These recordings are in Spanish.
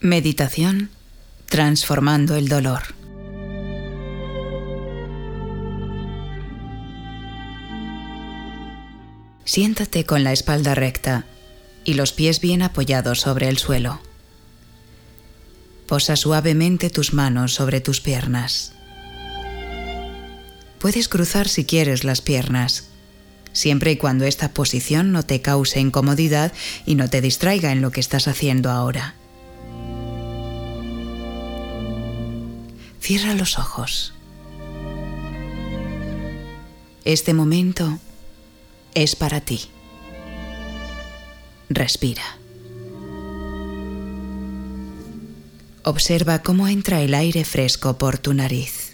Meditación transformando el dolor. Siéntate con la espalda recta y los pies bien apoyados sobre el suelo. Posa suavemente tus manos sobre tus piernas. Puedes cruzar si quieres las piernas, siempre y cuando esta posición no te cause incomodidad y no te distraiga en lo que estás haciendo ahora. Cierra los ojos. Este momento es para ti. Respira. Observa cómo entra el aire fresco por tu nariz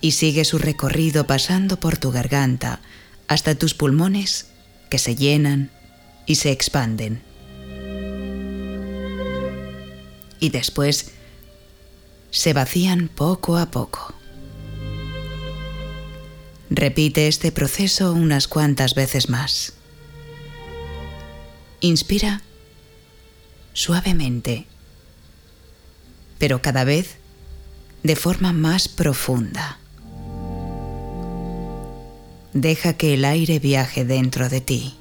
y sigue su recorrido pasando por tu garganta hasta tus pulmones que se llenan y se expanden. Y después se vacían poco a poco. Repite este proceso unas cuantas veces más. Inspira suavemente, pero cada vez de forma más profunda. Deja que el aire viaje dentro de ti.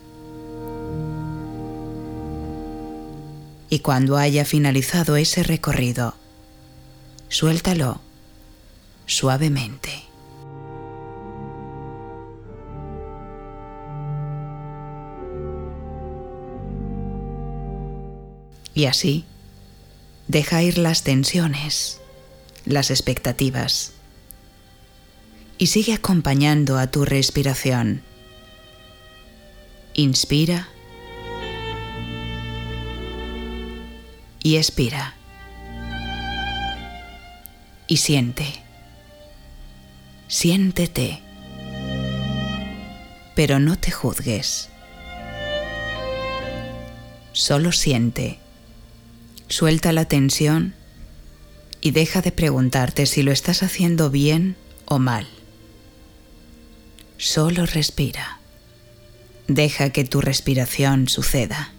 Y cuando haya finalizado ese recorrido, suéltalo suavemente. Y así, deja ir las tensiones, las expectativas, y sigue acompañando a tu respiración. Inspira y expira y siente. Siéntete. Pero no te juzgues. Solo siente. Suelta la tensión y deja de preguntarte si lo estás haciendo bien o mal. Solo respira. Deja que tu respiración suceda.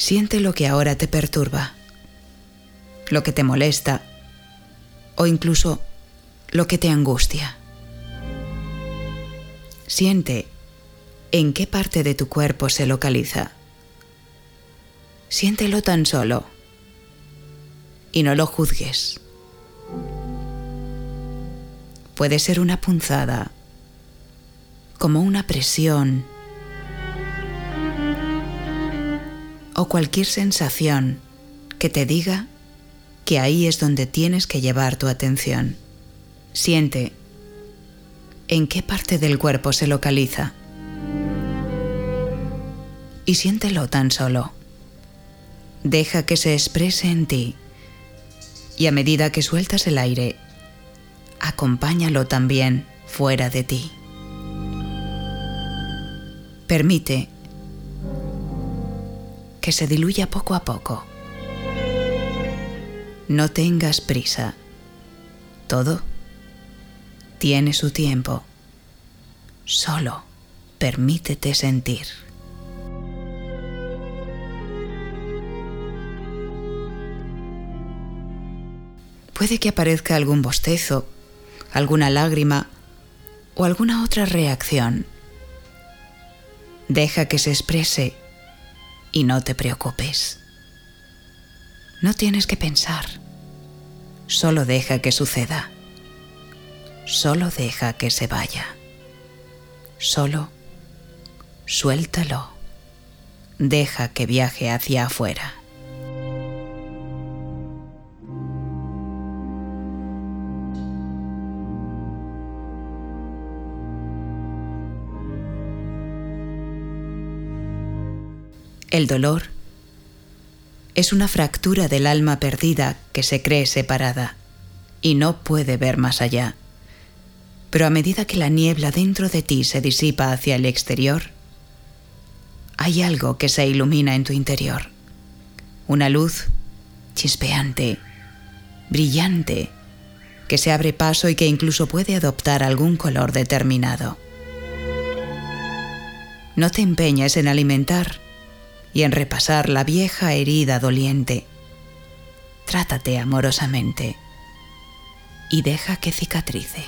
Siente lo que ahora te perturba, lo que te molesta o incluso lo que te angustia. Siente en qué parte de tu cuerpo se localiza. Siéntelo tan solo y no lo juzgues. Puede ser una punzada, como una presión o cualquier sensación que te diga que ahí es donde tienes que llevar tu atención. Siente en qué parte del cuerpo se localiza. Y siéntelo tan solo. Deja que se exprese en ti. Y a medida que sueltas el aire, acompáñalo también fuera de ti. Permite que se diluya poco a poco. No tengas prisa. Todo tiene su tiempo. Solo permítete sentir. Puede que aparezca algún bostezo, alguna lágrima o alguna otra reacción. Deja que se exprese y no te preocupes. No tienes que pensar. Solo deja que suceda. Solo deja que se vaya. Solo suéltalo. Deja que viaje hacia afuera. El dolor es una fractura del alma perdida que se cree separada y no puede ver más allá. Pero a medida que la niebla dentro de ti se disipa hacia el exterior, hay algo que se ilumina en tu interior. Una luz chispeante, brillante, que se abre paso y que incluso puede adoptar algún color determinado. No te empeñes en alimentar y en repasar la vieja herida doliente. Trátate amorosamente y deja que cicatrice.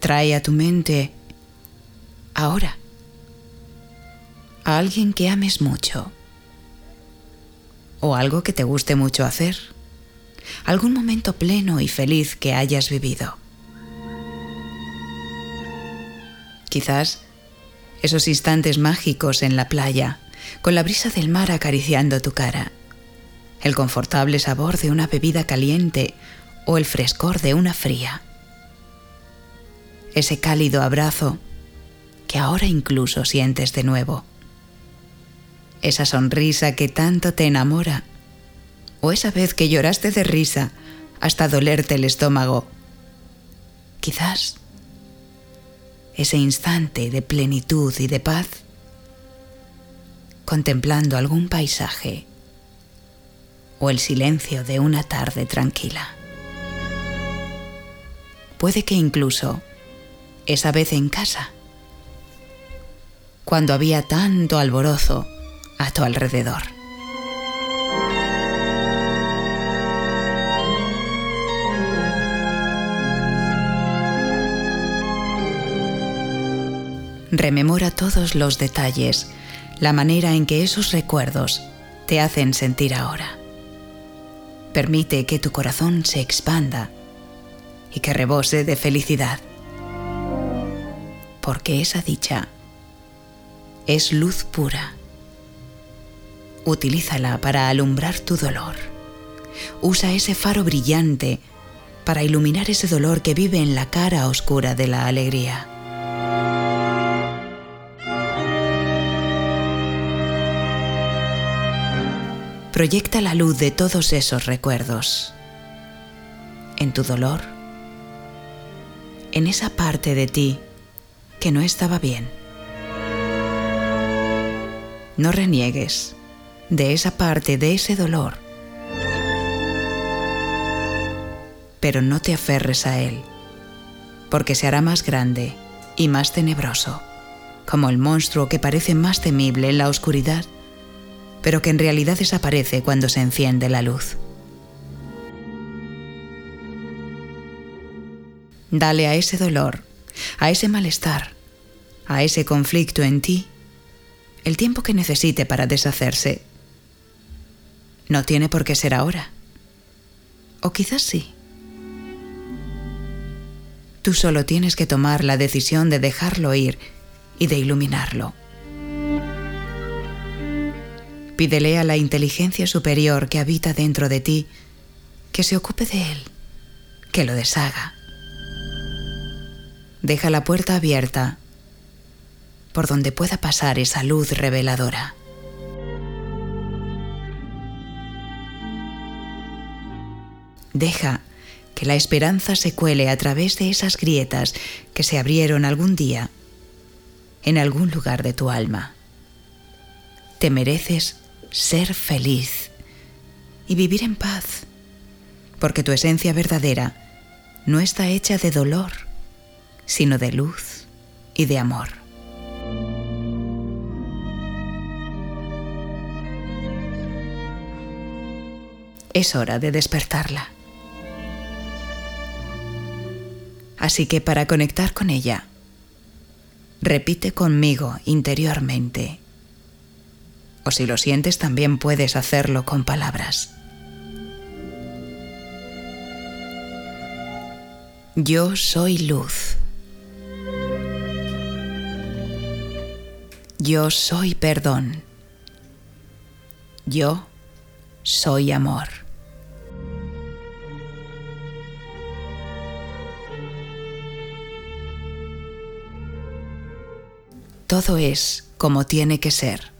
Trae a tu mente ahora a alguien que ames mucho o algo que te guste mucho hacer, algún momento pleno y feliz que hayas vivido. Quizás esos instantes mágicos en la playa, con la brisa del mar acariciando tu cara, el confortable sabor de una bebida caliente o el frescor de una fría. Ese cálido abrazo que ahora incluso sientes de nuevo esa sonrisa que tanto te enamora, o esa vez que lloraste de risa hasta dolerte el estómago. Quizás ese instante de plenitud y de paz, contemplando algún paisaje o el silencio de una tarde tranquila. Puede que incluso esa vez en casa, cuando había tanto alborozo, a tu alrededor. Rememora todos los detalles, la manera en que esos recuerdos te hacen sentir ahora. Permite que tu corazón se expanda y que rebose de felicidad. Porque esa dicha es luz pura Utilízala para alumbrar tu dolor. Usa ese faro brillante para iluminar ese dolor que vive en la cara oscura de la alegría. Proyecta la luz de todos esos recuerdos. En tu dolor. En esa parte de ti que no estaba bien. No reniegues de esa parte, de ese dolor. Pero no te aferres a él, porque se hará más grande y más tenebroso, como el monstruo que parece más temible en la oscuridad, pero que en realidad desaparece cuando se enciende la luz. Dale a ese dolor, a ese malestar, a ese conflicto en ti, el tiempo que necesite para deshacerse no tiene por qué ser ahora. O quizás sí. Tú solo tienes que tomar la decisión de dejarlo ir y de iluminarlo. Pídele a la inteligencia superior que habita dentro de ti que se ocupe de él, que lo deshaga. Deja la puerta abierta por donde pueda pasar esa luz reveladora. Deja que la esperanza se cuele a través de esas grietas que se abrieron algún día en algún lugar de tu alma. Te mereces ser feliz y vivir en paz, porque tu esencia verdadera no está hecha de dolor, sino de luz y de amor. Es hora de despertarla. Así que para conectar con ella, repite conmigo interiormente. O si lo sientes, también puedes hacerlo con palabras. Yo soy luz. Yo soy perdón. Yo soy amor. Todo es como tiene que ser.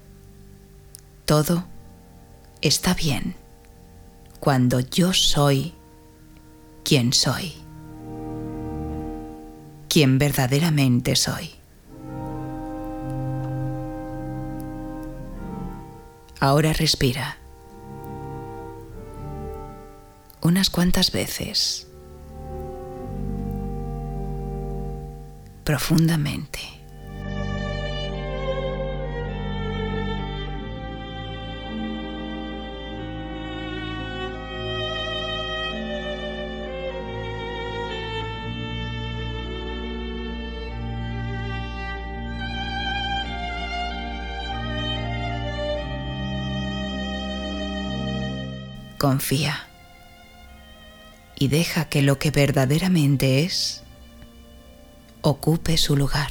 Todo está bien, cuando yo soy quien soy, quien verdaderamente soy. Ahora respira unas cuantas veces profundamente. Confía y deja que lo que verdaderamente es ocupe su lugar.